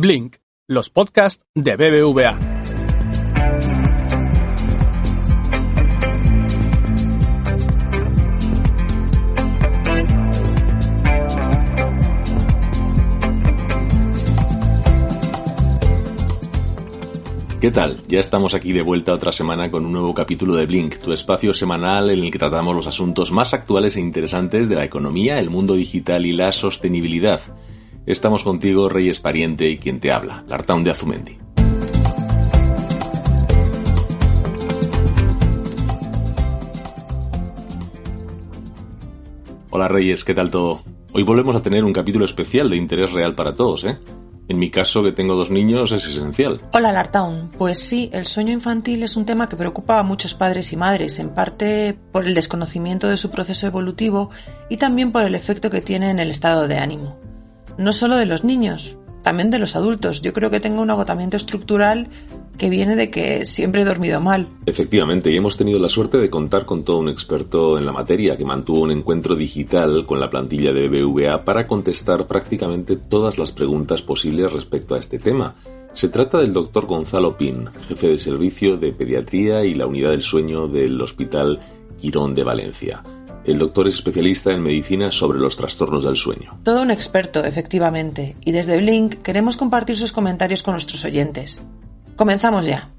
Blink, los podcasts de BBVA. ¿Qué tal? Ya estamos aquí de vuelta otra semana con un nuevo capítulo de Blink, tu espacio semanal en el que tratamos los asuntos más actuales e interesantes de la economía, el mundo digital y la sostenibilidad. Estamos contigo, Reyes Pariente, y quien te habla, Lartaun de Azumendi. Hola Reyes, ¿qué tal todo? Hoy volvemos a tener un capítulo especial de interés real para todos, ¿eh? En mi caso, que tengo dos niños, es esencial. Hola, Lartown. Pues sí, el sueño infantil es un tema que preocupa a muchos padres y madres, en parte por el desconocimiento de su proceso evolutivo y también por el efecto que tiene en el estado de ánimo no solo de los niños, también de los adultos. Yo creo que tengo un agotamiento estructural que viene de que siempre he dormido mal. Efectivamente, y hemos tenido la suerte de contar con todo un experto en la materia que mantuvo un encuentro digital con la plantilla de BBVA para contestar prácticamente todas las preguntas posibles respecto a este tema. Se trata del doctor Gonzalo Pin, jefe de servicio de pediatría y la unidad del sueño del Hospital Quirón de Valencia. El doctor es especialista en medicina sobre los trastornos del sueño. Todo un experto, efectivamente, y desde Blink queremos compartir sus comentarios con nuestros oyentes. Comenzamos ya.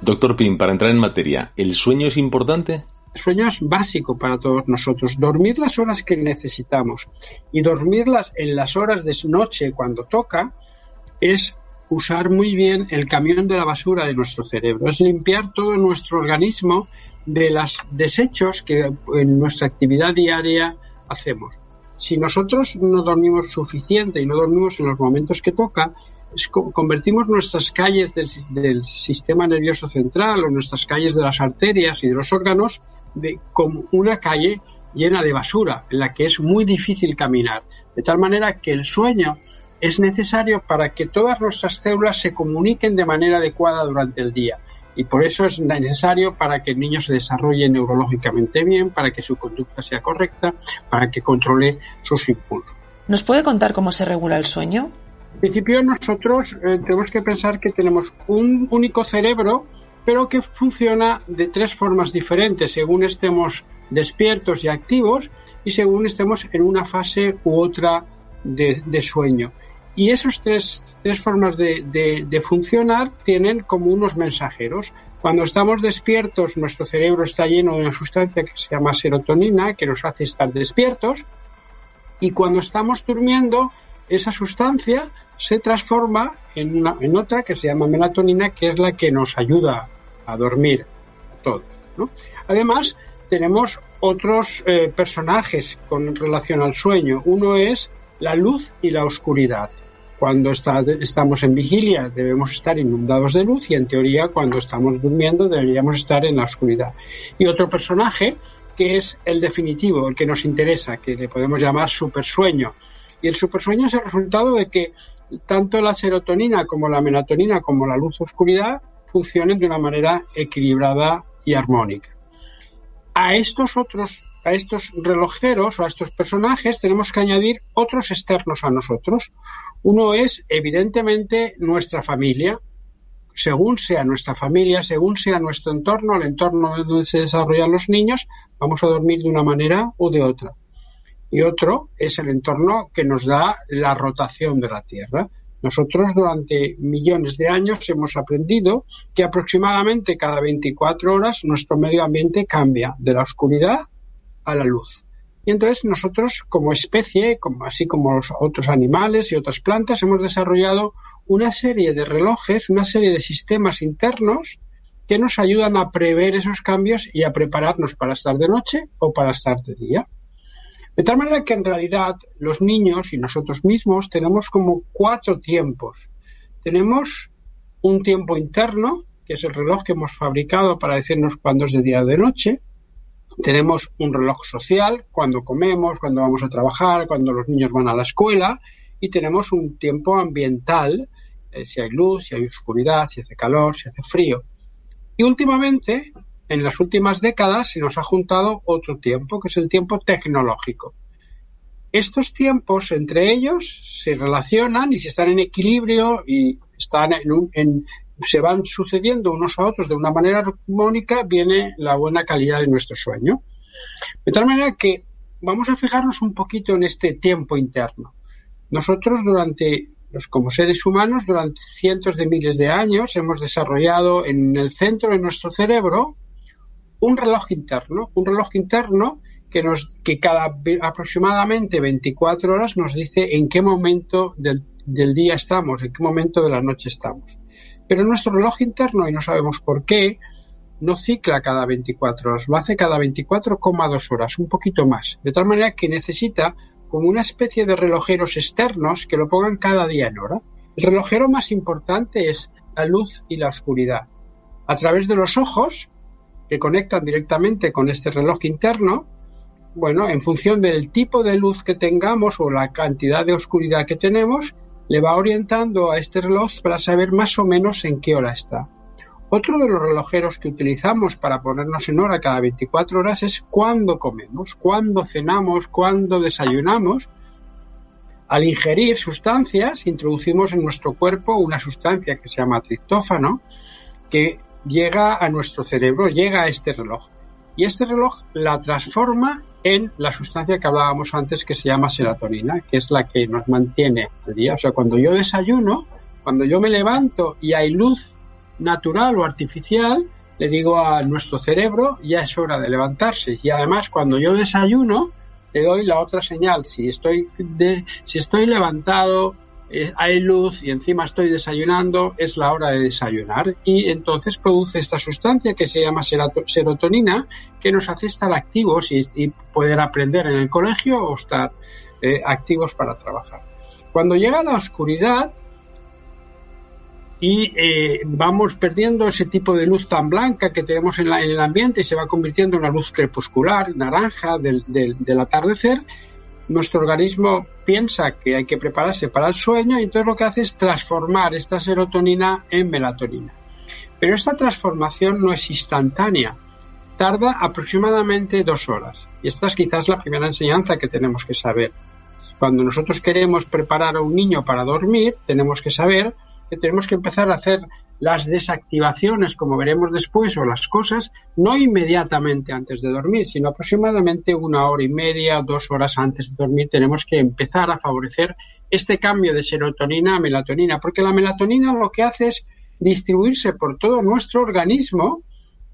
Doctor Pim, para entrar en materia, ¿el sueño es importante? El sueño es básico para todos nosotros. Dormir las horas que necesitamos y dormirlas en las horas de noche cuando toca es usar muy bien el camión de la basura de nuestro cerebro, es limpiar todo nuestro organismo de los desechos que en nuestra actividad diaria hacemos. Si nosotros no dormimos suficiente y no dormimos en los momentos que toca, convertimos nuestras calles del, del, sistema nervioso central o nuestras calles de las arterias y de los órganos de, como una calle llena de basura en la que es muy difícil caminar. De tal manera que el sueño es necesario para que todas nuestras células se comuniquen de manera adecuada durante el día. Y por eso es necesario para que el niño se desarrolle neurológicamente bien, para que su conducta sea correcta, para que controle sus impulsos. ¿Nos puede contar cómo se regula el sueño? En principio nosotros eh, tenemos que pensar que tenemos un único cerebro, pero que funciona de tres formas diferentes, según estemos despiertos y activos y según estemos en una fase u otra de sueño. Y esas tres, tres formas de, de, funcionar tienen como unos mensajeros. Cuando estamos despiertos, nuestro cerebro está lleno de una sustancia que se llama serotonina, que nos hace estar despiertos. Y cuando estamos durmiendo, esa sustancia se transforma en, una, en otra que se llama melatonina, que es la que nos ayuda a dormir a todos. ¿no? Además, tenemos otros eh, personajes con relación al sueño. Uno es la luz y la oscuridad. Cuando estamos en vigilia debemos estar inundados de luz y en teoría cuando estamos durmiendo deberíamos estar en la oscuridad. Y otro personaje que es el definitivo, el que nos interesa, que le podemos llamar supersueño. Y el supersueño es el resultado de que tanto la serotonina como la melatonina como la luz oscuridad funcionen de una manera equilibrada y armónica. A estos otros a estos relojeros o a estos personajes tenemos que añadir otros externos a nosotros. Uno es, evidentemente, nuestra familia. Según sea nuestra familia, según sea nuestro entorno, el entorno donde se desarrollan los niños, vamos a dormir de una manera o de otra. Y otro es el entorno que nos da la rotación de la Tierra. Nosotros durante millones de años hemos aprendido que aproximadamente cada 24 horas nuestro medio ambiente cambia de la oscuridad a la luz. Y entonces nosotros como especie, así como los otros animales y otras plantas, hemos desarrollado una serie de relojes, una serie de sistemas internos que nos ayudan a prever esos cambios y a prepararnos para estar de noche o para estar de día. De tal manera que en realidad los niños y nosotros mismos tenemos como cuatro tiempos. Tenemos un tiempo interno, que es el reloj que hemos fabricado para decirnos cuándo es de día o de noche. Tenemos un reloj social, cuando comemos, cuando vamos a trabajar, cuando los niños van a la escuela, y tenemos un tiempo ambiental, eh, si hay luz, si hay oscuridad, si hace calor, si hace frío. Y últimamente, en las últimas décadas, se nos ha juntado otro tiempo, que es el tiempo tecnológico. estos tiempos entre ellos se relacionan y si están en equilibrio y están en, se van sucediendo unos a otros de una manera armónica, viene la buena calidad de nuestro sueño. De tal manera que vamos a fijarnos un poquito en este tiempo interno. Nosotros durante, como seres humanos, durante cientos de miles de años hemos desarrollado en el centro de nuestro cerebro un reloj interno, un reloj interno que, nos, que cada aproximadamente 24 horas nos dice en qué momento del, del día estamos, en qué momento de la noche estamos. Pero nuestro reloj interno, y no sabemos por qué, no cicla cada 24 horas, lo hace cada 24,2 horas, un poquito más. De tal manera que necesita como una especie de relojeros externos que lo pongan cada día en hora. El relojero más importante es la luz y la oscuridad. A través de los ojos, que conectan directamente con este reloj interno, bueno, en función del tipo de luz que tengamos o la cantidad de oscuridad que tenemos, le va orientando a este reloj para saber más o menos en qué hora está. Otro de los relojeros que utilizamos para ponernos en hora cada 24 horas es cuándo comemos, cuándo cenamos, cuándo desayunamos. Al ingerir sustancias, introducimos en nuestro cuerpo una sustancia que se llama triptófano, que llega a nuestro cerebro, llega a este reloj. Y este reloj la transforma en la sustancia que hablábamos antes que se llama serotonina, que es la que nos mantiene al día. O sea, cuando yo desayuno, cuando yo me levanto y hay luz natural o artificial, le digo a nuestro cerebro, ya es hora de levantarse. Y además, cuando yo desayuno, le doy la otra señal. Si estoy, de, si estoy levantado, eh, hay luz y encima estoy desayunando, es la hora de desayunar. Y entonces produce esta sustancia que se llama serotonina, que nos hace estar activos y, poder aprender en el colegio o estar eh, activos para trabajar. Cuando llega la oscuridad, y eh, vamos perdiendo ese tipo de luz tan blanca que tenemos en, el ambiente y se va convirtiendo en una luz crepuscular, naranja del, del, atardecer. Nuestro organismo piensa que hay que prepararse para el sueño y entonces lo que hace es transformar esta serotonina en melatonina. Pero esta transformación no es instantánea, tarda aproximadamente dos horas. Y esta es quizás la primera enseñanza que tenemos que saber. Cuando nosotros queremos preparar a un niño para dormir, tenemos que saber que tenemos que empezar a hacer las desactivaciones, como veremos después, o las cosas, no inmediatamente antes de dormir, sino aproximadamente una hora y media, dos horas antes de dormir, tenemos que empezar a favorecer este cambio de serotonina a melatonina, porque la melatonina lo que hace es distribuirse por todo nuestro organismo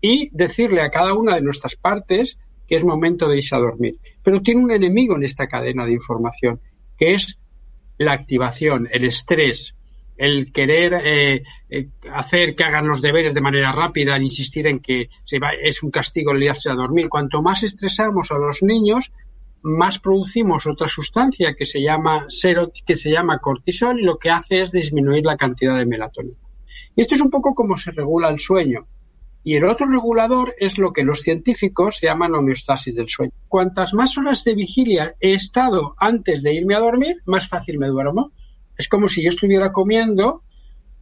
y decirle a cada una de nuestras partes que es momento de irse a dormir. Pero tiene un enemigo en esta cadena de información, que es la activación, el estrés, el querer eh, eh, hacer que hagan los deberes de manera rápida, el insistir en que se va, es un castigo el irse a dormir. Cuanto más estresamos a los niños, más producimos otra sustancia que se llama que se llama cortisol y lo que hace es disminuir la cantidad de melatonina. Y esto es un poco como se regula el sueño. Y el otro regulador es lo que los científicos llaman homeostasis del sueño. Cuantas más horas de vigilia he estado antes de irme a dormir, más fácil me duermo. Es como si yo estuviera comiendo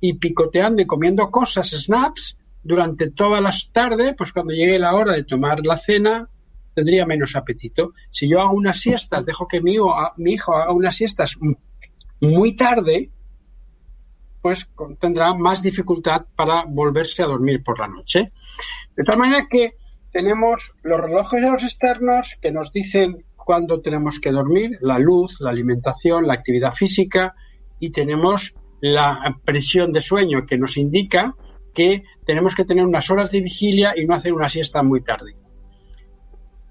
y picoteando y comiendo cosas, snaps, durante todas las tardes, pues cuando llegue la hora de tomar la cena, tendría menos apetito. Si yo hago unas siestas, dejo que mi hijo, mi hijo haga unas siestas muy tarde, pues tendrá más dificultad para volverse a dormir por la noche. De tal manera que tenemos los relojes de los externos que nos dicen cuándo tenemos que dormir, la luz, la alimentación, la actividad física, y tenemos la presión de sueño que nos indica que tenemos que tener unas horas de vigilia y no hacer una siesta muy tarde.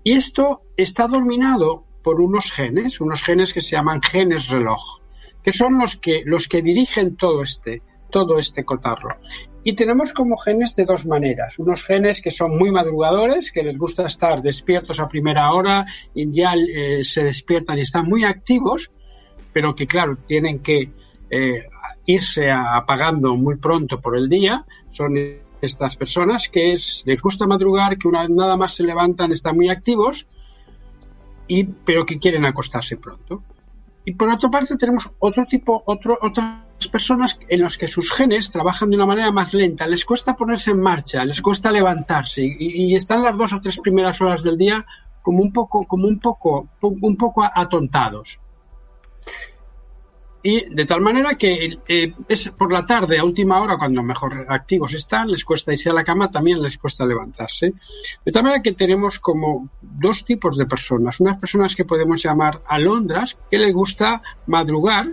Y esto está dominado por unos genes, unos genes que se llaman genes reloj, que son los que, los que dirigen todo este, todo este cotarro. Y tenemos como genes de dos maneras. Unos genes que son muy madrugadores, que les gusta estar despiertos a primera hora y ya eh, se despiertan y están muy activos, pero que claro, tienen que eh, irse apagando muy pronto por el día, son estas personas que les gusta madrugar, que una vez nada más se levantan, están muy activos, y, pero que quieren acostarse pronto. Y por otra parte tenemos otro tipo, otro, otras personas en las que sus genes trabajan de una manera más lenta, les cuesta ponerse en marcha, les cuesta levantarse y, y están las dos o tres primeras horas del día como un poco, como un poco, un poco atontados. Y de tal manera que eh, es por la tarde, a última hora, cuando mejor activos están, les cuesta irse a la cama, también les cuesta levantarse. De tal manera que tenemos como dos tipos de personas. Unas personas que podemos llamar alondras, que les gusta madrugar,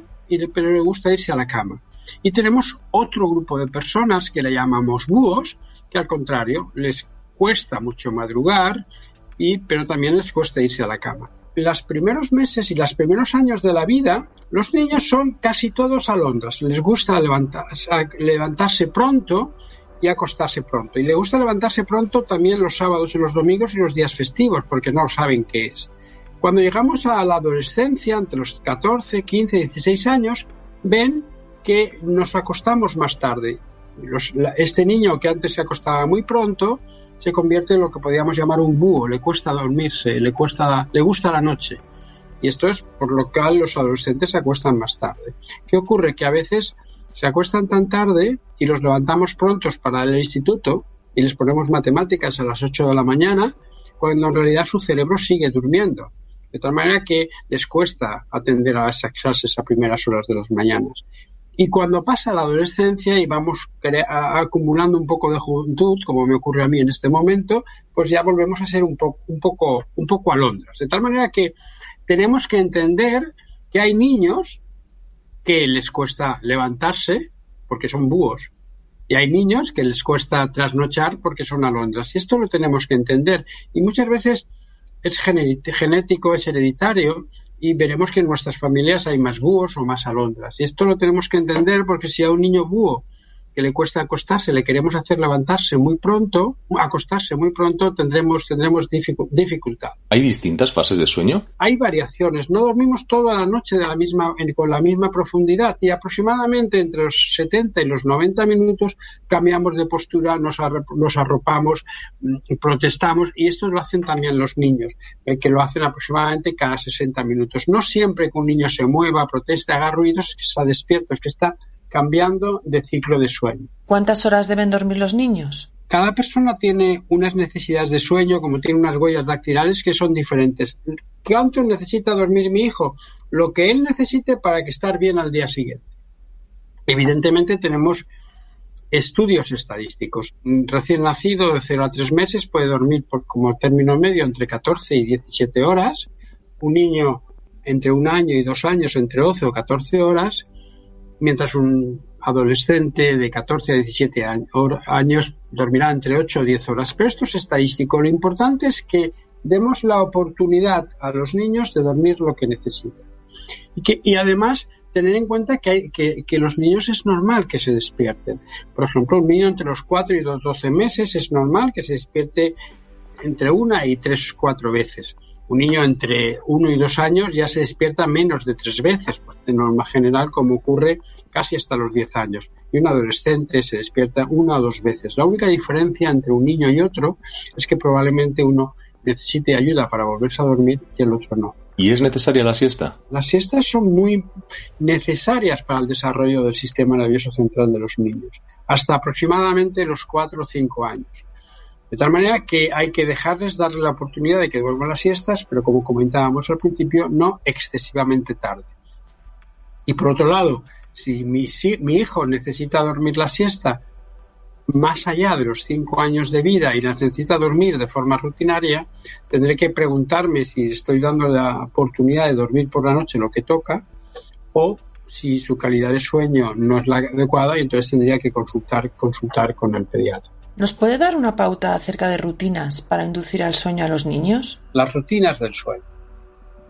pero les gusta irse a la cama. Y tenemos otro grupo de personas que le llamamos búhos, que al contrario, les cuesta mucho madrugar, y, pero también les cuesta irse a la cama los primeros meses y los primeros años de la vida, los niños son casi todos alondras. Les gusta levantarse, pronto y acostarse pronto. Y les gusta levantarse pronto también los sábados y los domingos y los días festivos, porque no saben qué es. Cuando llegamos a la adolescencia, entre los 14, 15, 16 años, ven que nos acostamos más tarde. este niño que antes se acostaba muy pronto, se convierte en lo que podríamos llamar un búho, le cuesta dormirse, le cuesta, le gusta la noche. Y esto es por lo cual los adolescentes se acuestan más tarde. ¿Qué ocurre? Que a veces se acuestan tan tarde y los levantamos prontos para el instituto y les ponemos matemáticas a las 8 de la mañana, cuando en realidad su cerebro sigue durmiendo. De tal manera que les cuesta atender a esas clases a primeras horas de las mañanas. Y cuando pasa la adolescencia y vamos acumulando un poco de juventud, como me ocurre a mí en este momento, pues ya volvemos a ser un, poco, un, poco, un poco alondras. De tal manera que tenemos que entender que hay niños que les cuesta levantarse porque son búhos. Y hay niños que les cuesta trasnochar porque son alondras. Y esto lo tenemos que entender. Y muchas veces es genético, es hereditario y veremos que en nuestras familias hay más búhos o más alondras. Y esto lo tenemos que entender porque si a un niño búho que le cuesta acostarse, le queremos hacer levantarse muy pronto, acostarse muy pronto, tendremos, tendremos dificultad. ¿Hay distintas fases de sueño? Hay variaciones. No dormimos toda la noche de la misma, con la misma profundidad y aproximadamente entre los 70 y los 90 minutos cambiamos de postura, nos, nos arropamos, mm, protestamos y esto lo hacen también los niños, eh, que lo hacen aproximadamente cada 60 minutos. No siempre que un niño se mueva, proteste, haga ruidos, es que está despierto, es que está cambiando de ciclo de sueño. ¿Cuántas horas deben dormir los niños? Cada persona tiene unas necesidades de sueño, como tiene unas huellas dactilares que son diferentes. ¿Cuánto necesita dormir mi hijo? Lo que él necesite para que estar bien al día siguiente. Evidentemente tenemos estudios estadísticos. Recién nacido de 0 a 3 meses puede dormir por, como término medio entre 14 y 17 horas. Un niño entre un año y dos años entre 12 o 14 horas mientras un adolescente de 14 a 17 años dormirá entre 8 o 10 horas. Pero esto es estadístico. Lo importante es que demos la oportunidad a los niños de dormir lo que necesitan. Y, que, y además tener en cuenta que, hay, que, que, los niños es normal que se despierten. Por ejemplo, un niño entre los 4 y los 12 meses es normal que se despierte entre una y tres cuatro veces. Un niño entre uno y dos años ya se despierta menos de tres veces, de norma general, como ocurre casi hasta los diez años. Y un adolescente se despierta una o dos veces. La única diferencia entre un niño y otro es que probablemente uno necesite ayuda para volverse a dormir y el otro no. ¿Y es necesaria la siesta? Las siestas son muy necesarias para el desarrollo del sistema nervioso central de los niños, hasta aproximadamente los cuatro o cinco años. De tal manera que hay que dejarles darle la oportunidad de que duerman las siestas, pero como comentábamos al principio, no excesivamente tarde. Y por otro lado, si mi, hijo necesita dormir la siesta más allá de los cinco años de vida y las necesita dormir de forma rutinaria, tendré que preguntarme si estoy dando la oportunidad de dormir por la noche lo que toca o si su calidad de sueño no es la adecuada y entonces tendría que consultar, consultar con el pediatra. ¿Nos puede dar una pauta acerca de rutinas para inducir al sueño a los niños? Las rutinas del sueño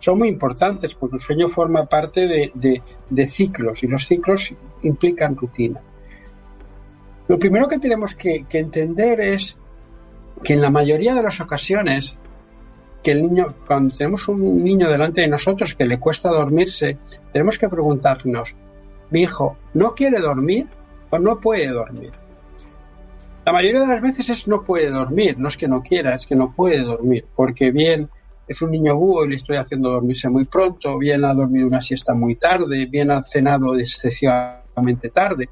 son muy importantes porque el sueño forma parte de, ciclos y los ciclos implican rutina. Lo primero que tenemos que, que, entender es que en la mayoría de las ocasiones que el niño, cuando tenemos un niño delante de nosotros que le cuesta dormirse, tenemos que preguntarnos, mi hijo, ¿no quiere dormir o no puede dormir? La mayoría de las veces es no puede dormir, no es que no quiera, es que no puede dormir, porque bien es un niño búho y le estoy haciendo dormirse muy pronto, bien ha dormido una siesta muy tarde, bien ha cenado excesivamente tarde.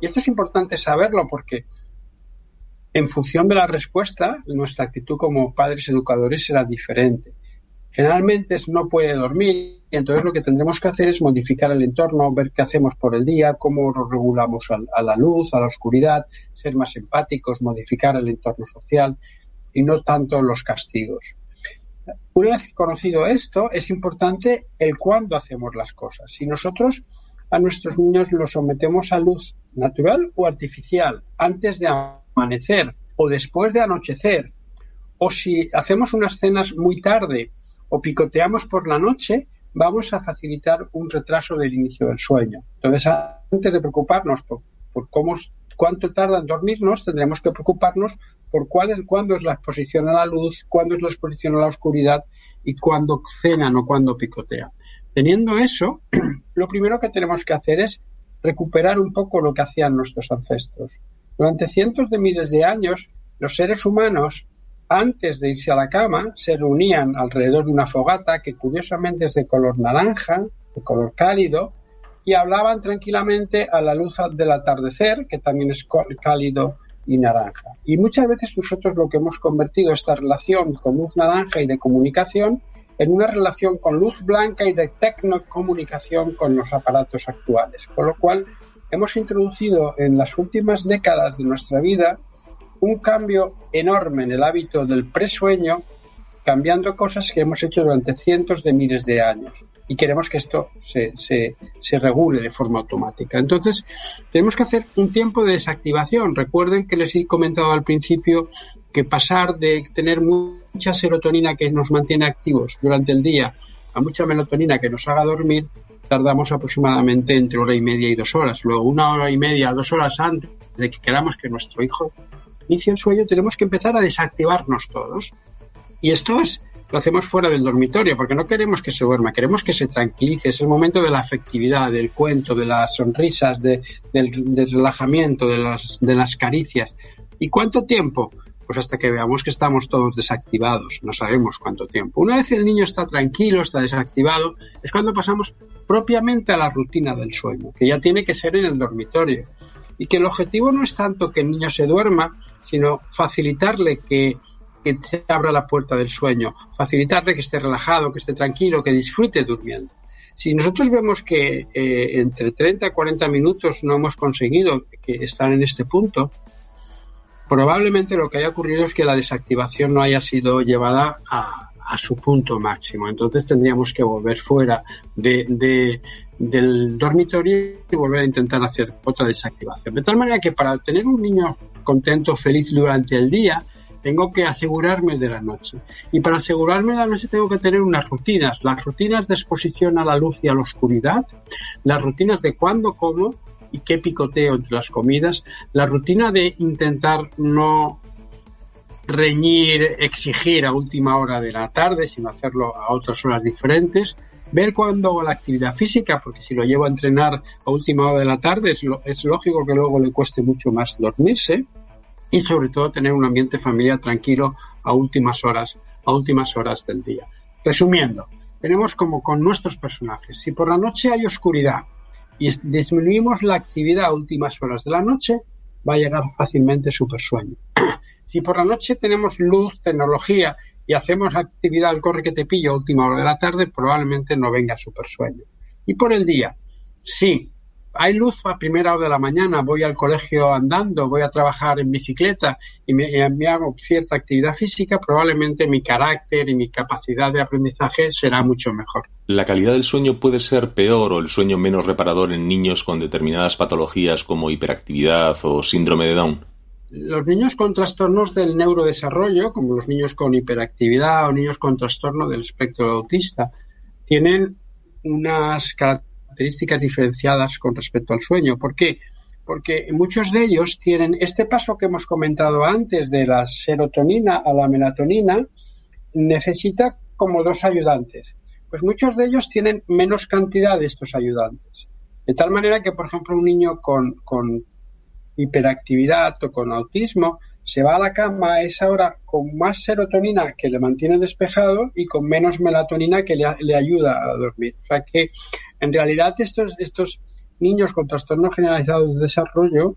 Y esto es importante saberlo porque en función de la respuesta, nuestra actitud como padres educadores será diferente. Generalmente no puede dormir entonces lo que tendremos que hacer es modificar el entorno, ver qué hacemos por el día, cómo nos regulamos a la luz, a la oscuridad, ser más empáticos, modificar el entorno social y no tanto los castigos. Una vez conocido esto, es importante el cuándo hacemos las cosas. Si nosotros a nuestros niños los sometemos a luz natural o artificial antes de amanecer o después de anochecer, o si hacemos unas cenas muy tarde o picoteamos por la noche, vamos a facilitar un retraso del inicio del sueño. Entonces, antes de preocuparnos por, cómo, cuánto tarda en dormirnos, tendremos que preocuparnos por cuál es, cuándo es la exposición a la luz, cuándo es la exposición a la oscuridad y cuándo cenan o cuándo picotean. Teniendo eso, lo primero que tenemos que hacer es recuperar un poco lo que hacían nuestros ancestros. Durante cientos de miles de años, los seres humanos antes de irse a la cama, se reunían alrededor de una fogata que curiosamente es de color naranja, de color cálido, y hablaban tranquilamente a la luz del atardecer, que también es cálido y naranja. Y muchas veces nosotros lo que hemos convertido esta relación con luz naranja y de comunicación en una relación con luz blanca y de tecnocomunicación con los aparatos actuales. Con lo cual hemos introducido en las últimas décadas de nuestra vida un cambio enorme en el hábito del presueño, cambiando cosas que hemos hecho durante cientos de miles de años. Y queremos que esto se, regule de forma automática. Entonces, tenemos que hacer un tiempo de desactivación. Recuerden que les he comentado al principio que pasar de tener mucha serotonina que nos mantiene activos durante el día a mucha melatonina que nos haga dormir, tardamos aproximadamente entre hora y media y dos horas. Luego, una hora y media, dos horas antes de que queramos que nuestro hijo inicia el sueño, tenemos que empezar a desactivarnos todos. Y esto es, lo hacemos fuera del dormitorio, porque no queremos que se duerma, queremos que se tranquilice. Es el momento de la afectividad, del cuento, de las sonrisas, del, relajamiento, de las, de las caricias. ¿Y cuánto tiempo? Pues hasta que veamos que estamos todos desactivados, no sabemos cuánto tiempo. Una vez el niño está tranquilo, está desactivado, es cuando pasamos propiamente a la rutina del sueño, que ya tiene que ser en el dormitorio. Y que el objetivo no es tanto que el niño se duerma, sino facilitarle que, se abra la puerta del sueño, facilitarle que esté relajado, que esté tranquilo, que disfrute durmiendo. Si nosotros vemos que eh, entre 30 y 40 minutos no hemos conseguido que estar en este punto, probablemente lo que haya ocurrido es que la desactivación no haya sido llevada a, su punto máximo. Entonces tendríamos que volver fuera de, del dormitorio y volver a intentar hacer otra desactivación. De tal manera que para tener un niño contento, feliz durante el día, tengo que asegurarme de la noche. Y para asegurarme de la noche tengo que tener unas rutinas. Las rutinas de exposición a la luz y a la oscuridad, las rutinas de cuándo como y qué picoteo entre las comidas, la rutina de intentar no reñir, exigir a última hora de la tarde, sino hacerlo a otras horas diferentes, ver cuándo hago la actividad física, porque si lo llevo a entrenar a última hora de la tarde, es, es lógico que luego le cueste mucho más dormirse y sobre todo tener un ambiente familiar tranquilo a últimas horas, a últimas horas del día. Resumiendo, tenemos como con nuestros personajes, si por la noche hay oscuridad y disminuimos la actividad a últimas horas de la noche, va a llegar fácilmente super sueño. si por la noche tenemos luz, tecnología y hacemos actividad al corre que te pillo a última hora de la tarde, probablemente no venga super sueño. Y por el día, sí, hay luz a primera hora de la mañana, voy al colegio andando, voy a trabajar en bicicleta y me, hago cierta actividad física, probablemente mi carácter y mi capacidad de aprendizaje será mucho mejor. ¿La calidad del sueño puede ser peor o el sueño menos reparador en niños con determinadas patologías como hiperactividad o síndrome de Down? Los niños con trastornos del neurodesarrollo, como los niños con hiperactividad o niños con trastorno del espectro autista, tienen unas características diferenciadas con respecto al sueño. ¿Por qué? Porque muchos de ellos tienen este paso que hemos comentado antes de la serotonina a la melatonina, necesita como dos ayudantes. Pues muchos de ellos tienen menos cantidad de estos ayudantes. De tal manera que, por ejemplo, un niño con, con hiperactividad o con autismo se va a la cama a esa hora con más serotonina que le mantiene despejado y con menos melatonina que le, ayuda a dormir. O sea que en realidad, estos, estos niños con trastorno generalizado de desarrollo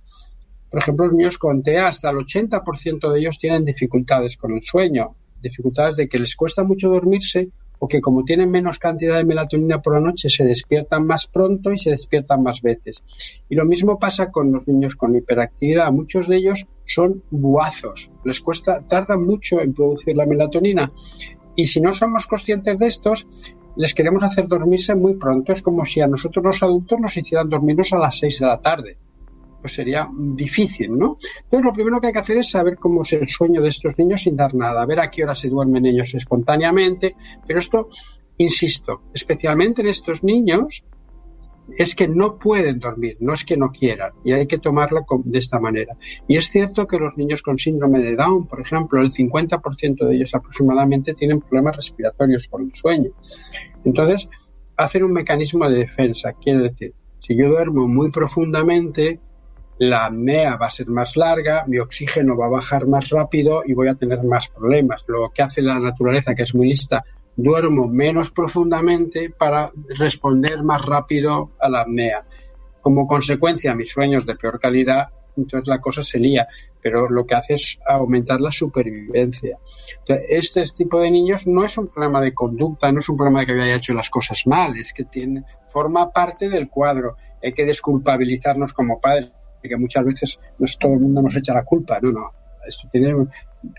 por ejemplo, los niños con TEA, hasta el 80% de ellos tienen dificultades con el sueño, dificultades de que les cuesta mucho dormirse o que como tienen menos cantidad de melatonina por la noche se despiertan más pronto y se despiertan más veces. Y lo mismo pasa con los niños con hiperactividad. Muchos de ellos son buazos, les cuesta, tardan mucho en producir la melatonina. Y si no somos conscientes de estos, les queremos hacer dormirse muy pronto. Es como si a nosotros los adultos nos hicieran dormirnos a las 6 de la tarde pues sería difícil, ¿no? Entonces, lo primero que hay que hacer es saber cómo es el sueño de estos niños sin dar nada, ver a qué hora se duermen ellos espontáneamente, pero esto, insisto, especialmente en estos niños, es que no pueden dormir, no es que no quieran, y hay que tomarlo de esta manera. Y es cierto que los niños con síndrome de Down, por ejemplo, el 50% de ellos aproximadamente tienen problemas respiratorios con el sueño. Entonces, hacer un mecanismo de defensa, quiere decir, si yo duermo muy profundamente, la apnea va a ser más larga, mi oxígeno va a bajar más rápido y voy a tener más problemas. Lo que hace la naturaleza, que es muy lista, duermo menos profundamente para responder más rápido a la apnea. Como consecuencia, mis sueños de peor calidad, entonces la cosa se lía, pero lo que hace es aumentar la supervivencia. este tipo de niños no es un problema de conducta, no es un problema de que haya hecho las cosas mal, es que tiene, forma parte del cuadro. Hay que desculpabilizarnos como padres que muchas veces no todo el mundo nos echa la culpa. No, no. Esto tiene,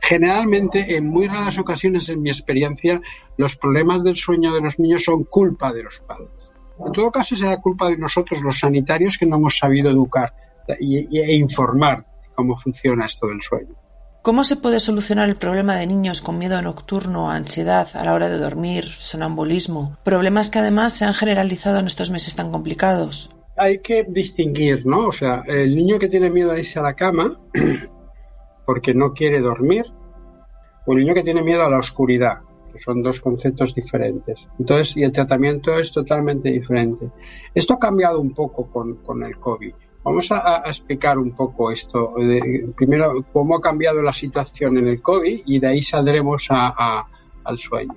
generalmente, en muy raras ocasiones, en mi experiencia, los problemas del sueño de los niños son culpa de los padres. En todo caso, será culpa de nosotros, los sanitarios, que no hemos sabido educar e informar cómo funciona esto del sueño. ¿Cómo se puede solucionar el problema de niños con miedo nocturno, ansiedad a la hora de dormir, sonambulismo? Problemas que además se han generalizado en estos meses tan complicados hay que distinguir, ¿no? O sea, el niño que tiene miedo a irse a la cama porque no quiere dormir, o el niño que tiene miedo a la oscuridad, que son dos conceptos diferentes. Entonces, y el tratamiento es totalmente diferente. Esto ha cambiado un poco con, el COVID. Vamos a, explicar un poco esto. primero, cómo ha cambiado la situación en el COVID y de ahí saldremos al sueño.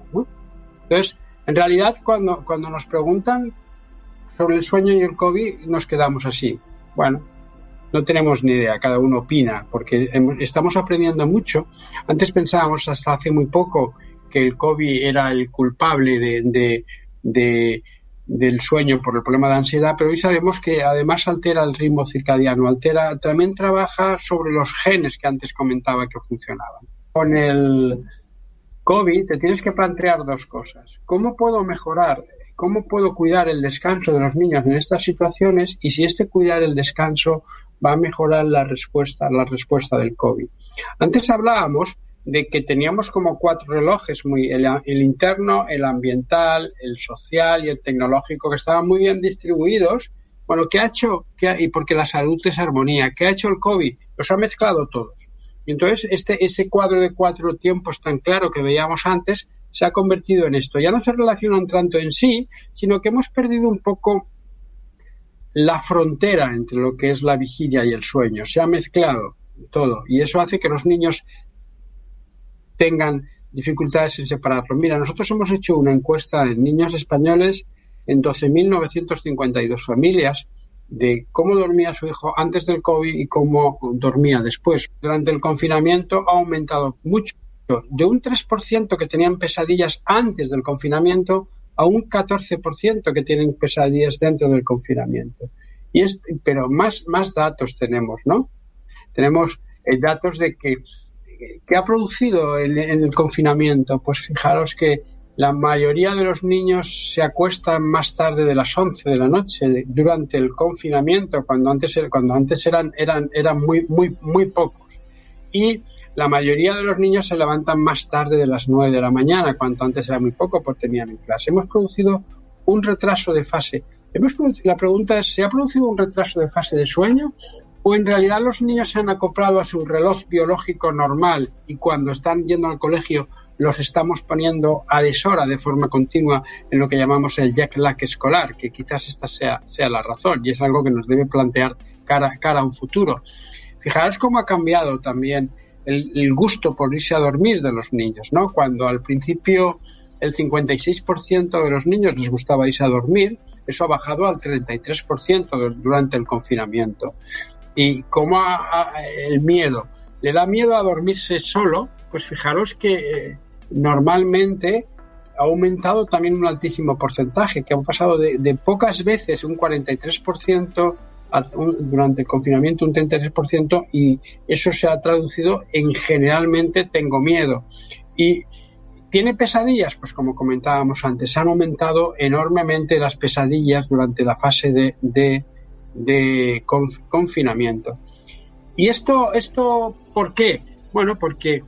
Entonces, en realidad, cuando, cuando nos preguntan sobre el sueño y el COVID nos quedamos así. Bueno, no tenemos ni idea, cada uno opina, porque estamos aprendiendo mucho. Antes pensábamos hasta hace muy poco que el COVID era el culpable de, del sueño por el problema de ansiedad, pero hoy sabemos que además altera el ritmo circadiano, altera, también trabaja sobre los genes que antes comentaba que funcionaban. Con el COVID te tienes que plantear dos cosas. ¿Cómo puedo mejorar cómo puedo cuidar el descanso de los niños en estas situaciones y si este cuidar el descanso va a mejorar la respuesta, la respuesta del COVID. Antes hablábamos de que teníamos como cuatro relojes, muy, el, interno, el ambiental, el social y el tecnológico, que estaban muy bien distribuidos. Bueno, ¿qué ha hecho? y porque la salud es armonía. ¿Qué ha hecho el COVID? Los ha mezclado todos. Y entonces este, ese cuadro de cuatro tiempos tan claro que veíamos antes se ha convertido en esto. Ya no se relacionan tanto en sí, sino que hemos perdido un poco la frontera entre lo que es la vigilia y el sueño. Se ha mezclado todo y eso hace que los niños tengan dificultades en separarlo. Mira, nosotros hemos hecho una encuesta en niños españoles en 12.952 familias de cómo dormía su hijo antes del COVID y cómo dormía después. Durante el confinamiento ha aumentado mucho de un 3% que tenían pesadillas antes del confinamiento a un 14% que tienen pesadillas dentro del confinamiento. Y es, pero más, más datos tenemos, ¿no? Tenemos eh, datos de que, que ha producido en, el confinamiento. Pues fijaros que la mayoría de los niños se acuestan más tarde de las 11 de la noche durante el confinamiento, cuando antes, cuando antes eran, eran, eran muy, muy, muy pocos. Y la mayoría de los niños se levantan más tarde de las 9 de la mañana, cuanto antes era muy poco porque tenían en clase. Hemos producido un retraso de fase. Hemos la pregunta es, ¿se ha producido un retraso de fase de sueño? ¿O en realidad los niños se han acoplado a su reloj biológico normal y cuando están yendo al colegio los estamos poniendo a deshora de forma continua en lo que llamamos el jet lag escolar, que quizás esta sea, sea la razón y es algo que nos debe plantear cara, cara a un futuro. Fijaros cómo ha cambiado también el, gusto por irse a dormir de los niños, ¿no? Cuando al principio el 56% de los niños les gustaba irse a dormir, eso ha bajado al 33% durante el confinamiento. Y como el miedo le da miedo a dormirse solo, pues fijaros que eh, normalmente ha aumentado también un altísimo porcentaje, que ha pasado de, pocas veces, un 43%, durante el confinamiento un 33%, y eso se ha traducido en generalmente tengo miedo. Y ¿Tiene pesadillas? Pues como comentábamos antes, han aumentado enormemente las pesadillas durante la fase de, de, confinamiento. ¿Y esto, esto por qué? Bueno, porque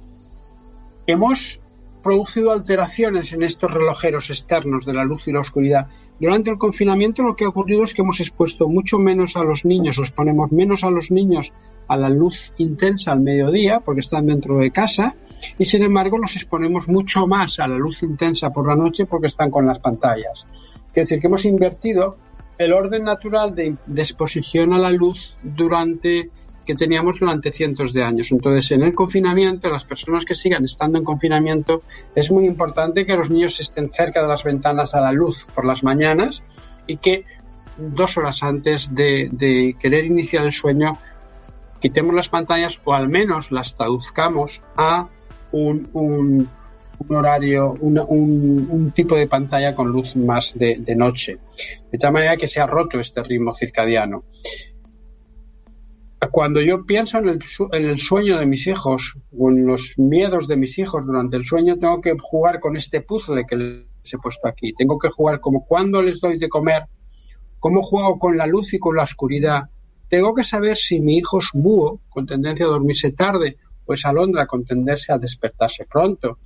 hemos producido alteraciones en estos relojeros externos de la luz y la oscuridad. Durante el confinamiento lo que ha ocurrido es que hemos expuesto mucho menos a los niños, os ponemos menos a los niños a la luz intensa al mediodía porque están dentro de casa y sin embargo los exponemos mucho más a la luz intensa por la noche porque están con las pantallas. Es decir, que hemos invertido el orden natural de, exposición a la luz durante que teníamos durante cientos de años. Entonces, en el confinamiento, las personas que sigan estando en confinamiento, es muy importante que los niños estén cerca de las ventanas a la luz por las mañanas y que dos horas antes de, de querer iniciar el sueño quitemos las pantallas o al menos las traduzcamos a un, un, horario, un, tipo de pantalla con luz más de, noche. De tal manera que se ha roto este ritmo circadiano. Cuando yo pienso en el, en el sueño de mis hijos o en los miedos de mis hijos durante el sueño, tengo que jugar con este puzzle que les he puesto aquí. Tengo que jugar como cuando les doy de comer, cómo juego con la luz y con la oscuridad. Tengo que saber si mi hijo es búho, con tendencia a dormirse tarde, pues alondra con tenderse a despertarse pronto.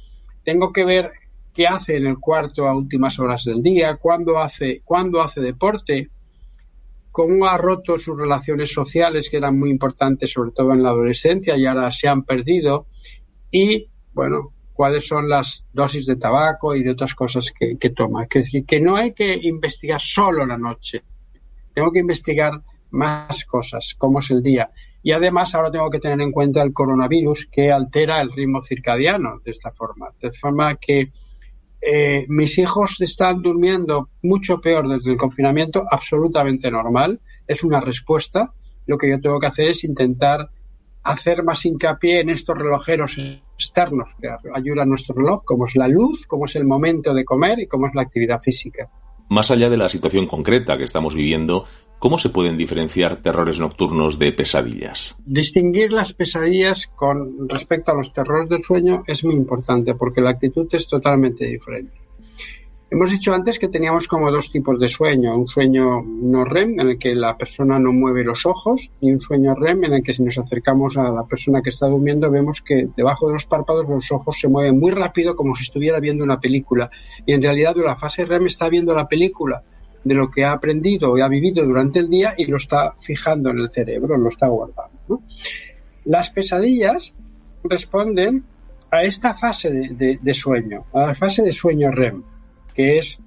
Tengo que ver qué hace en el cuarto a últimas horas del día, cuándo hace, cuándo hace deporte, cómo ha roto sus relaciones sociales que eran muy importantes, sobre todo en la adolescencia, y ahora se han perdido, y bueno, cuáles son las dosis de tabaco y de otras cosas que, toma. Es decir, que no hay que investigar solo la noche, tengo que investigar más cosas, cómo es el día. Y además ahora tengo que tener en cuenta el coronavirus que altera el ritmo circadiano de esta forma. De forma que eh, mis hijos están durmiendo mucho peor desde el confinamiento, absolutamente normal. Es una respuesta. Lo que yo tengo que hacer es intentar hacer más hincapié en estos relojeros externos que ayudan a nuestro reloj, como es la luz, como es el momento de comer y como es la actividad física. Más allá de la situación concreta que estamos viviendo, ¿cómo se pueden diferenciar terrores nocturnos de pesadillas? Distinguir las pesadillas con respecto a los terrores del sueño es muy importante porque la actitud es totalmente diferente. Hemos dicho antes que teníamos como dos tipos de sueño, un sueño no REM en el que la persona no mueve los ojos y un sueño REM en el que si nos acercamos a la persona que está durmiendo vemos que debajo de los párpados los ojos se mueven muy rápido como si estuviera viendo una película y en realidad la fase REM está viendo la película de lo que ha aprendido y ha vivido durante el día y lo está fijando en el cerebro, lo está guardando. Las pesadillas responden a esta fase de sueño, a la fase de sueño REM que es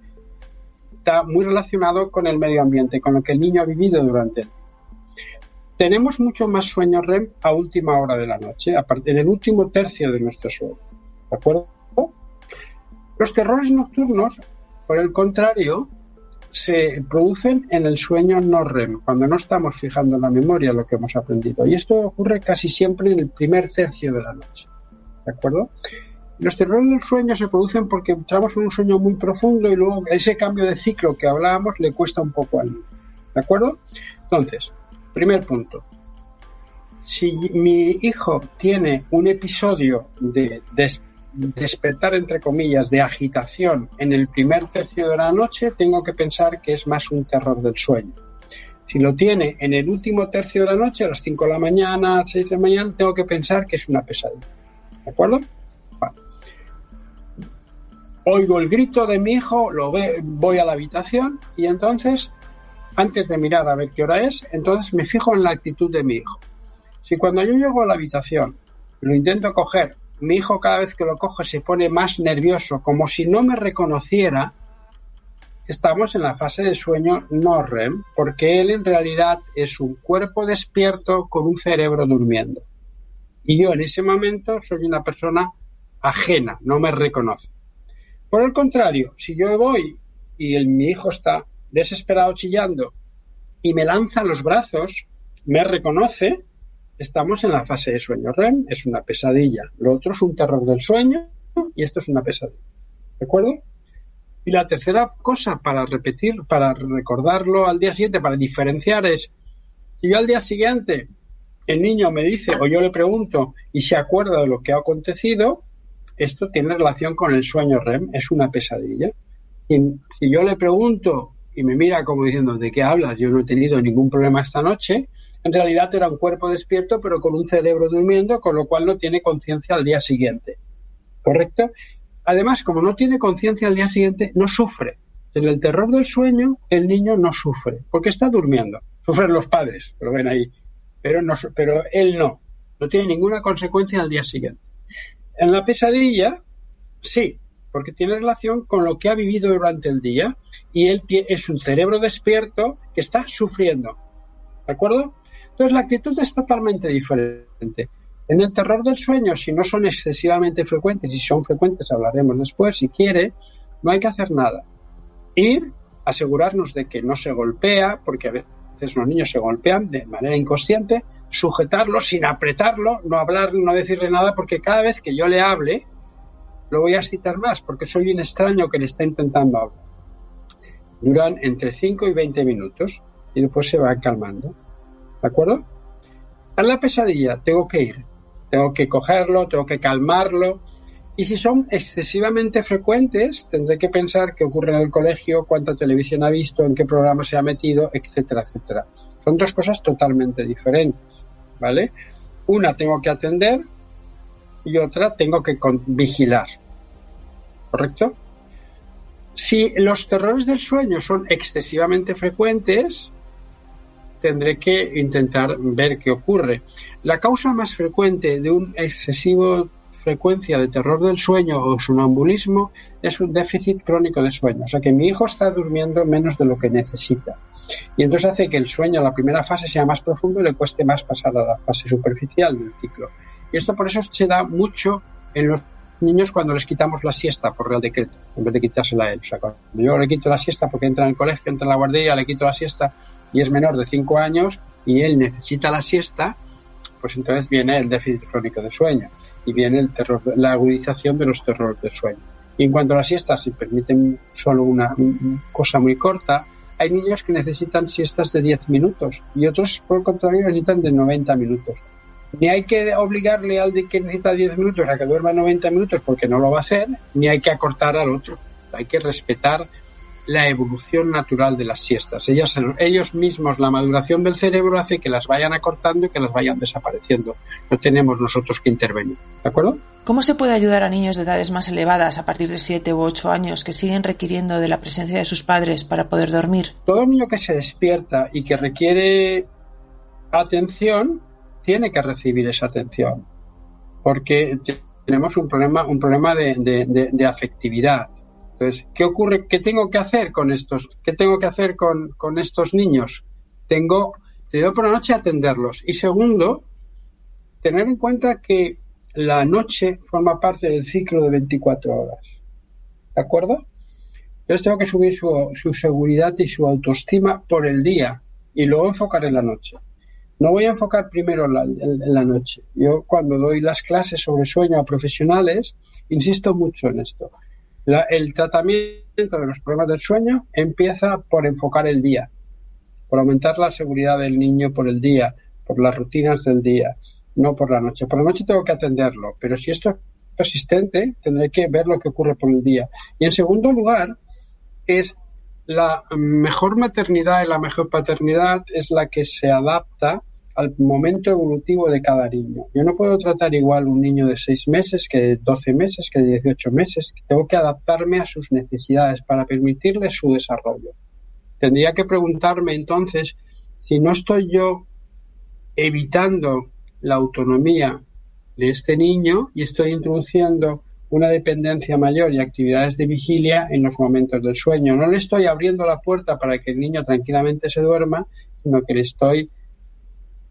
está muy relacionado con el medio ambiente, con lo que el niño ha vivido durante el tenemos mucho más sueño REM a última hora de la noche, en el último tercio de nuestro sueño. ¿De acuerdo? Los terrores nocturnos, por el contrario, se producen en el sueño no REM, cuando no estamos fijando en la memoria lo que hemos aprendido. Y esto ocurre casi siempre en el primer tercio de la noche. ¿De acuerdo? Los terrores del sueño se producen porque entramos en un sueño muy profundo y luego ese cambio de ciclo que hablábamos le cuesta un poco al niño. ¿De acuerdo? Entonces, primer punto. Si mi hijo tiene un episodio de, despertar, entre comillas, de agitación en el primer tercio de la noche, tengo que pensar que es más un terror del sueño. Si lo tiene en el último tercio de la noche, a las 5 de la mañana, a las 6 de la mañana, tengo que pensar que es una pesadilla. ¿De acuerdo? Oigo el grito de mi hijo, lo ve, voy a la habitación y entonces, antes de mirar a ver qué hora es, entonces me fijo en la actitud de mi hijo. Si cuando yo llego a la habitación lo intento coger, mi hijo cada vez que lo coge se pone más nervioso, como si no me reconociera, estamos en la fase de sueño no REM, porque él en realidad es un cuerpo despierto con un cerebro durmiendo. Y yo en ese momento soy una persona ajena, no me reconoce. Por el contrario, si yo voy y mi hijo está desesperado chillando y me lanza los brazos, me reconoce, estamos en la fase de sueño REM, es una pesadilla. Lo otro es un terror del sueño y esto es una pesadilla. ¿De acuerdo? Y la tercera cosa para repetir, para recordarlo al día siguiente, para diferenciar es, si yo al día siguiente el niño me dice o yo le pregunto y se acuerda de lo que ha acontecido, esto tiene relación con el sueño REM, es una pesadilla. Si yo le pregunto y me mira como diciendo, ¿de qué hablas? Yo no he tenido ningún problema esta noche, en realidad era un cuerpo despierto pero con un cerebro durmiendo, con lo cual no tiene conciencia al día siguiente. ¿Correcto? Además, como no tiene conciencia al día siguiente, no sufre. En el terror del sueño, el niño no sufre, porque está durmiendo. Sufren los padres, lo ven ahí. Pero, no, pero él no. No tiene ninguna consecuencia al día siguiente. En la pesadilla, sí, porque tiene relación con lo que ha vivido durante el día y él es un cerebro despierto que está sufriendo. ¿De acuerdo? Entonces la actitud es totalmente diferente. En el terror del sueño, si no son excesivamente frecuentes, y si son frecuentes hablaremos después, si quiere, no hay que hacer nada. Ir, asegurarnos de que no se golpea, porque a veces los niños se golpean de manera inconsciente, sujetarlo sin apretarlo, no hablar, no decirle nada, porque cada vez que yo le hable, lo voy a citar más, porque soy un extraño que le está intentando hablar. Duran entre 5 y 20 minutos y después se van calmando. ¿De acuerdo? A la pesadilla tengo que ir tengo que cogerlo, tengo que calmarlo. Y si son excesivamente frecuentes, tendré que pensar qué ocurre en el colegio, cuánta televisión ha visto, en qué programa se ha metido, etcétera, etcétera. Son dos cosas totalmente diferentes, ¿vale? Una tengo que atender y otra tengo que vigilar. ¿Correcto? Si los terrores del sueño son excesivamente frecuentes, tendré que intentar ver qué ocurre. La causa más frecuente de un excesivo frecuencia de terror del sueño o sonambulismo es un déficit crónico de sueño. O sea que mi hijo está durmiendo menos de lo que necesita. Y entonces hace que el sueño, la primera fase, sea más profundo y le cueste más pasar a la fase superficial del ciclo. Y esto por eso se da mucho en los niños cuando les quitamos la siesta por real decreto, en vez de quitársela a él. O sea, cuando yo le quito la siesta porque entra en el colegio, entra en la guardería, le quito la siesta, y es menor de 5 años y él necesita la siesta, pues entonces viene el déficit crónico de sueño y viene el la agudización de los terrores del sueño. Y en cuanto a la siesta, si permiten solo una cosa muy corta, hay niños que necesitan siestas de 10 minutos y otros, por el contrario, necesitan de 90 minutos. Ni hay que obligarle al que necesita 10 minutos a que duerma 90 minutos porque no lo va a hacer, ni hay que acortar al otro. Hay que respetar la evolución natural de las siestas. Ellas, ellos mismos, la maduración del cerebro hace que las vayan acortando y que las vayan desapareciendo. No tenemos nosotros que intervenir. ¿De acuerdo? ¿Cómo se puede ayudar a niños de edades más elevadas, a partir de 7 u 8 años, que siguen requiriendo de la presencia de sus padres para poder dormir? Todo niño que se despierta y que requiere atención, tiene que recibir esa atención. Porque tenemos un problema, un problema de afectividad entonces, ¿qué ocurre? ¿Qué tengo que hacer con estos? ¿Qué tengo que hacer con, estos niños? Tengo, tengo por la noche atenderlos. Y segundo, tener en cuenta que la noche forma parte del ciclo de 24 horas. ¿De acuerdo? Yo tengo que subir su, su, seguridad y su autoestima por el día y luego enfocar en la noche. No voy a enfocar primero la, en la noche. Yo cuando doy las clases sobre sueño a profesionales, insisto mucho en esto el tratamiento de los problemas del sueño empieza por enfocar el día, por aumentar la seguridad del niño por el día, por las rutinas del día, no por la noche. Por la noche tengo que atenderlo, pero si esto es persistente, tendré que ver lo que ocurre por el día. Y en segundo lugar, es la mejor maternidad y la mejor paternidad es la que se adapta al momento evolutivo de cada niño. Yo no puedo tratar igual un niño de 6 meses que de 12 meses, que de 18 meses. Tengo que adaptarme a sus necesidades para permitirle su desarrollo. Tendría que preguntarme entonces si no estoy yo evitando la autonomía de este niño y estoy introduciendo una dependencia mayor y actividades de vigilia en los momentos del sueño. No le estoy abriendo la puerta para que el niño tranquilamente se duerma, sino que le estoy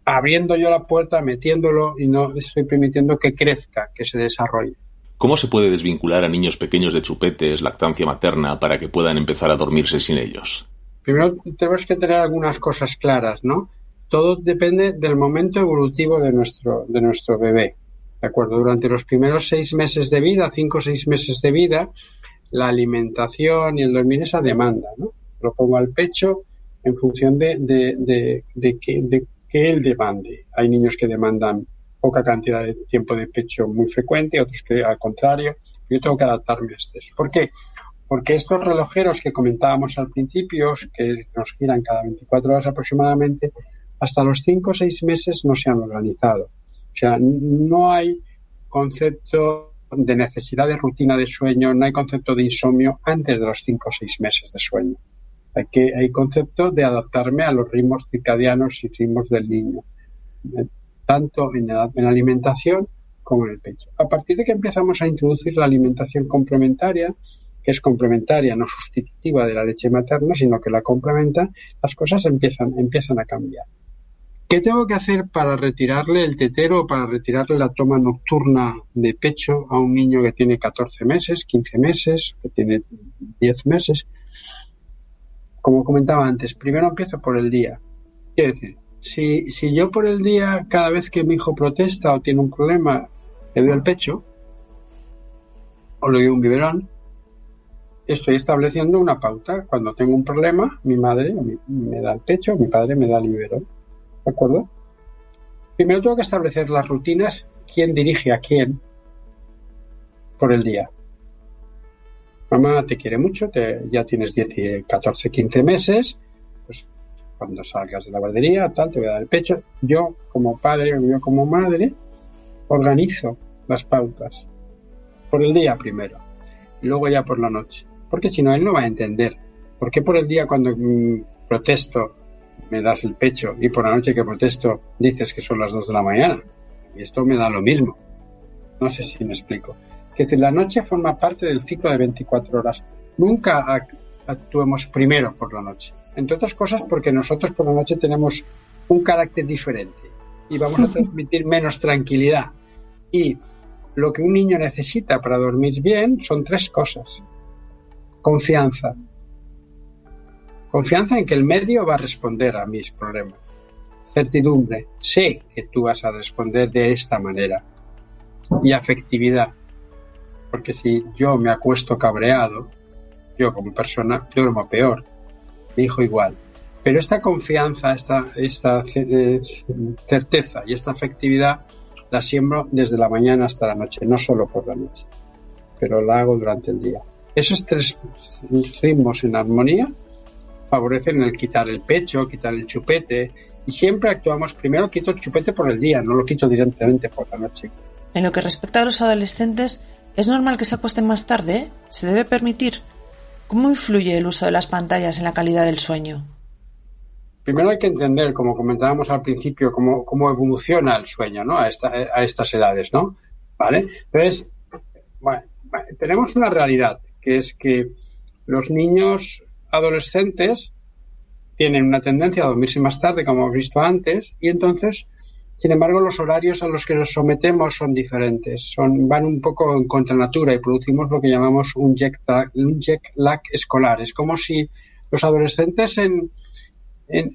abriendo yo la puerta, metiéndolo y no estoy permitiendo que crezca, que se desarrolle. ¿Cómo se puede desvincular a niños pequeños de chupetes, lactancia materna, para que puedan empezar a dormirse sin ellos? Primero tenemos que tener algunas cosas claras, ¿no? todo depende del momento evolutivo de nuestro, de nuestro bebé. ¿De acuerdo? Durante los primeros seis meses de vida, cinco o seis meses de vida, la alimentación y el dormir es a demanda, ¿no? Lo pongo al pecho en función de, de, de, que, de que él demande. Hay niños que demandan poca cantidad de tiempo de pecho muy frecuente, otros que al contrario. Yo tengo que adaptarme a esto. ¿Por qué? Porque estos relojeros que comentábamos al principio, que nos giran cada 24 horas aproximadamente, hasta los 5 o 6 meses no se han organizado. O sea, no hay concepto de necesidad de rutina de sueño, no hay concepto de insomnio antes de los 5 o 6 meses de sueño. Hay, hay concepto de adaptarme a los ritmos circadianos y ritmos del niño, eh, tanto en, en alimentación como en el pecho. A partir de que empezamos a introducir la alimentación complementaria, que es complementaria, no sustitutiva de la leche materna, sino que la complementa, las cosas empiezan, empiezan a cambiar. ¿Qué tengo que hacer para retirarle el tetero o para retirarle la toma nocturna de pecho a un niño que tiene 14 meses, 15 meses, que tiene 10 meses? Como comentaba antes, primero empiezo por el día. Quiero decir, si, si yo por el día, cada vez que mi hijo protesta o tiene un problema, le doy el pecho o le doy un biberón, estoy estableciendo una pauta. Cuando tengo un problema, mi madre me da el pecho, mi padre me da el biberón. ¿De acuerdo? Primero tengo que establecer las rutinas, quién dirige a quién por el día. Mamá te quiere mucho, ya tienes 10, 14, 15 meses, pues cuando salgas de la guardería, tal, te voy a dar el pecho. Yo, como padre o yo como madre, organizo las pautas por el día primero y luego ya por la noche. Porque si no, él no va a entender. ¿Por qué por el día cuando mm, protesto me das el pecho y por la noche que protesto dices que son las dos de la mañana. Y esto me da lo mismo. No sé si me explico. Que la noche forma parte del ciclo de 24 horas. Nunca actuemos primero por la noche. Entre otras cosas porque nosotros por la noche tenemos un carácter diferente y vamos a transmitir menos tranquilidad. Y lo que un niño necesita para dormir bien son tres cosas. Confianza, Confianza en que el medio va a responder a mis problemas. Certidumbre. Sé que tú vas a responder de esta manera. Y afectividad. Porque si yo me acuesto cabreado, yo como persona, duermo peor. Mi hijo igual. Pero esta confianza, esta, esta eh, certeza y esta afectividad la siembro desde la mañana hasta la noche, no solo por la noche, pero la hago durante el día. Esos tres ritmos en armonía favorecen el quitar el pecho, quitar el chupete, y siempre actuamos primero quito el chupete por el día, no lo quito directamente por la noche. En lo que respecta a los adolescentes, ¿es normal que se acuesten más tarde? ¿Se debe permitir? ¿Cómo influye el uso de las pantallas en la calidad del sueño? Primero hay que entender, como comentábamos al principio, cómo, cómo evoluciona el sueño ¿no? a, a estas edades, ¿no? ¿Vale? Entonces, tenemos una realidad, que es que los niños adolescentes tienen una tendencia a dormirse más tarde, como hemos visto antes, y entonces, sin embargo, los horarios a los que nos sometemos son diferentes, son, van un poco en contra natura y producimos lo que llamamos un jet, un jet lag escolar. Es como si los adolescentes en,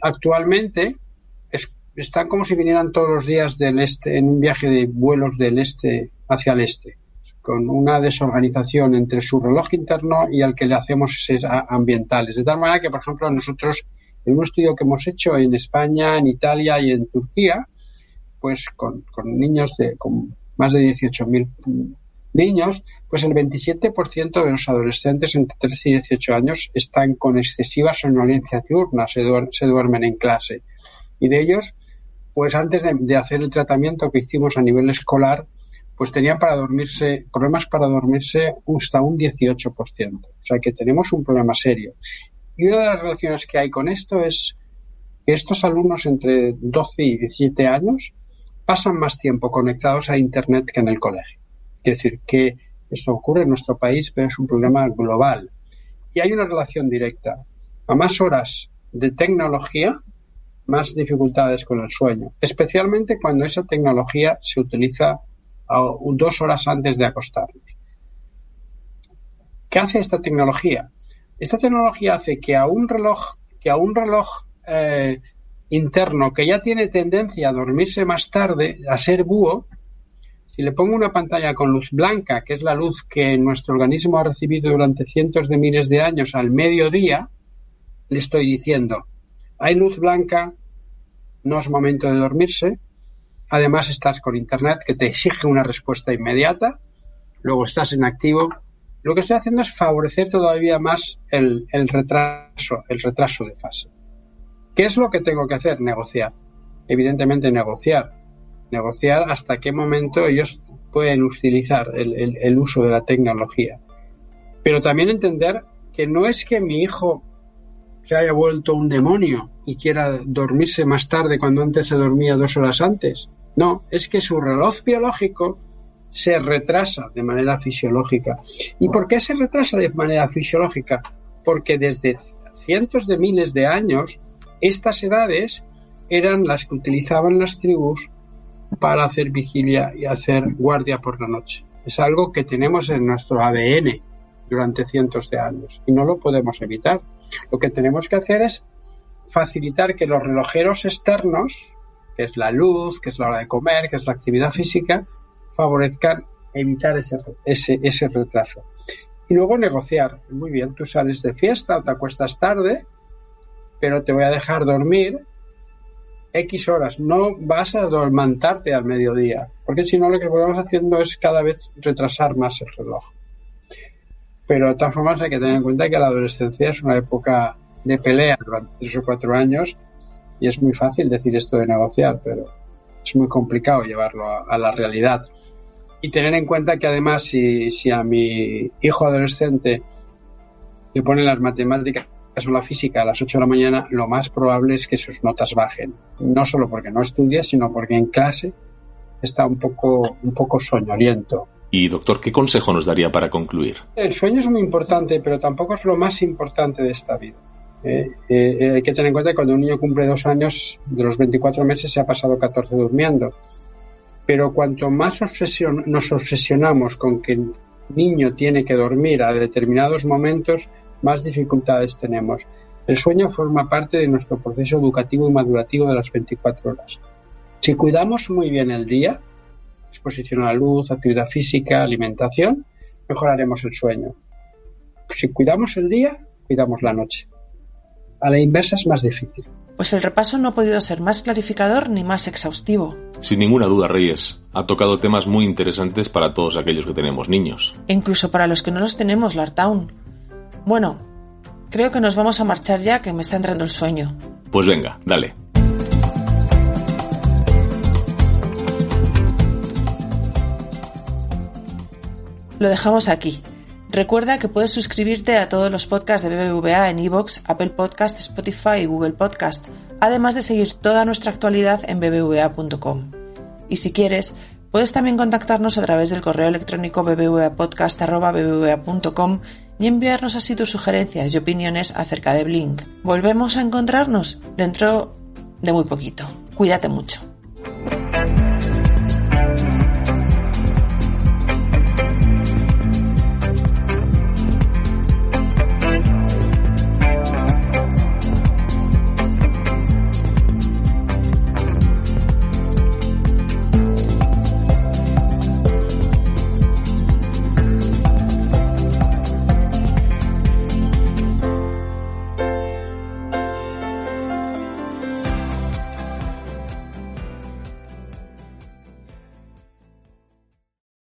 actualmente están como si vinieran todos los días del este, en un viaje de vuelos del este hacia el este con una desorganización entre su reloj interno y al que le hacemos ambientales. De tal manera que, por ejemplo, nosotros, en un estudio que hemos hecho en España, en Italia y en Turquía, pues con, niños de con más de 18.000 niños, pues el 27% de los adolescentes entre 13 y 18 años están con excesiva somnolencia diurna, se, se duermen en clase. Y de ellos, pues antes de hacer el tratamiento que hicimos a nivel escolar, pues tenían para dormirse, problemas para dormirse hasta un 18%. O sea que tenemos un problema serio. Y una de las relaciones que hay con esto es que estos alumnos entre 12 y 17 años pasan más tiempo conectados a Internet que en el colegio. Es decir, que esto ocurre en nuestro país, pero es un problema global. Y hay una relación directa. A más horas de tecnología, más dificultades con el sueño, especialmente cuando esa tecnología se utiliza dos horas antes de acostarnos. ¿Qué hace esta tecnología? Esta tecnología hace que a un reloj, que a un reloj eh, interno que ya tiene tendencia a dormirse más tarde, a ser búho, si le pongo una pantalla con luz blanca, que es la luz que nuestro organismo ha recibido durante cientos de miles de años al mediodía, le estoy diciendo, hay luz blanca, no es momento de dormirse, además estás con Internet que te exige una respuesta inmediata, luego estás en activo. Lo que estoy haciendo es favorecer todavía más el, el retraso, el retraso de fase. ¿Qué es lo que tengo que hacer? Negociar. Evidentemente negociar. Negociar hasta qué momento ellos pueden utilizar el, el, uso de la tecnología. Pero también entender que no es que mi hijo se haya vuelto un demonio y quiera dormirse más tarde cuando antes se dormía dos horas antes. No, es que su reloj biológico se retrasa de manera fisiológica. ¿Y por qué se retrasa de manera fisiológica? Porque desde cientos de miles de años estas edades eran las que utilizaban las tribus para hacer vigilia y hacer guardia por la noche. Es algo que tenemos en nuestro ADN durante cientos de años y no lo podemos evitar. Lo que tenemos que hacer es facilitar que los relojeros externos, que es la luz, que es la hora de comer, que es la actividad física, favorezcan evitar ese, ese, retraso. Y luego negociar. Muy bien, tú sales de fiesta o te acuestas tarde, pero te voy a dejar dormir X horas. No vas a dormantarte al mediodía, porque si no lo que podemos haciendo es cada vez retrasar más el reloj. Pero de todas formas hay que tener en cuenta que la adolescencia es una época de pelea durante tres o cuatro años y es muy fácil decir esto de negociar, pero es muy complicado llevarlo a, la realidad. Y tener en cuenta que además si, si a mi hijo adolescente le ponen las matemáticas o la física a las 8 de la mañana, lo más probable es que sus notas bajen. No solo porque no estudia, sino porque en clase está un poco, un poco soñoliento. Y doctor, ¿qué consejo nos daría para concluir? El sueño es muy importante, pero tampoco es lo más importante de esta vida. Eh, eh, eh, hay que tener en cuenta que cuando un niño cumple dos años, de los 24 meses se ha pasado 14 durmiendo. Pero cuanto más obsesión, nos obsesionamos con que el niño tiene que dormir a determinados momentos, más dificultades tenemos. El sueño forma parte de nuestro proceso educativo y madurativo de las 24 horas. Si cuidamos muy bien el día, exposición a la luz, actividad física, alimentación, mejoraremos el sueño. Si cuidamos el día, cuidamos la noche. A la inversa es más difícil. Pues el repaso no ha podido ser más clarificador ni más exhaustivo. Sin ninguna duda, Reyes. Ha tocado temas muy interesantes para todos aquellos que tenemos niños. E incluso para los que no los tenemos, Lartown. Bueno, creo que nos vamos a marchar ya, que me está entrando el sueño. Pues venga, dale. Lo dejamos aquí. Recuerda que puedes suscribirte a todos los podcasts de BBVA en iVoox, Apple Podcast, Spotify y Google Podcast, además de seguir toda nuestra actualidad en bbva.com. Y si quieres, puedes también contactarnos a través del correo electrónico bbvapodcast.bbva.com y enviarnos así tus sugerencias y opiniones acerca de Blink. Volvemos a encontrarnos dentro de muy poquito. Cuídate mucho.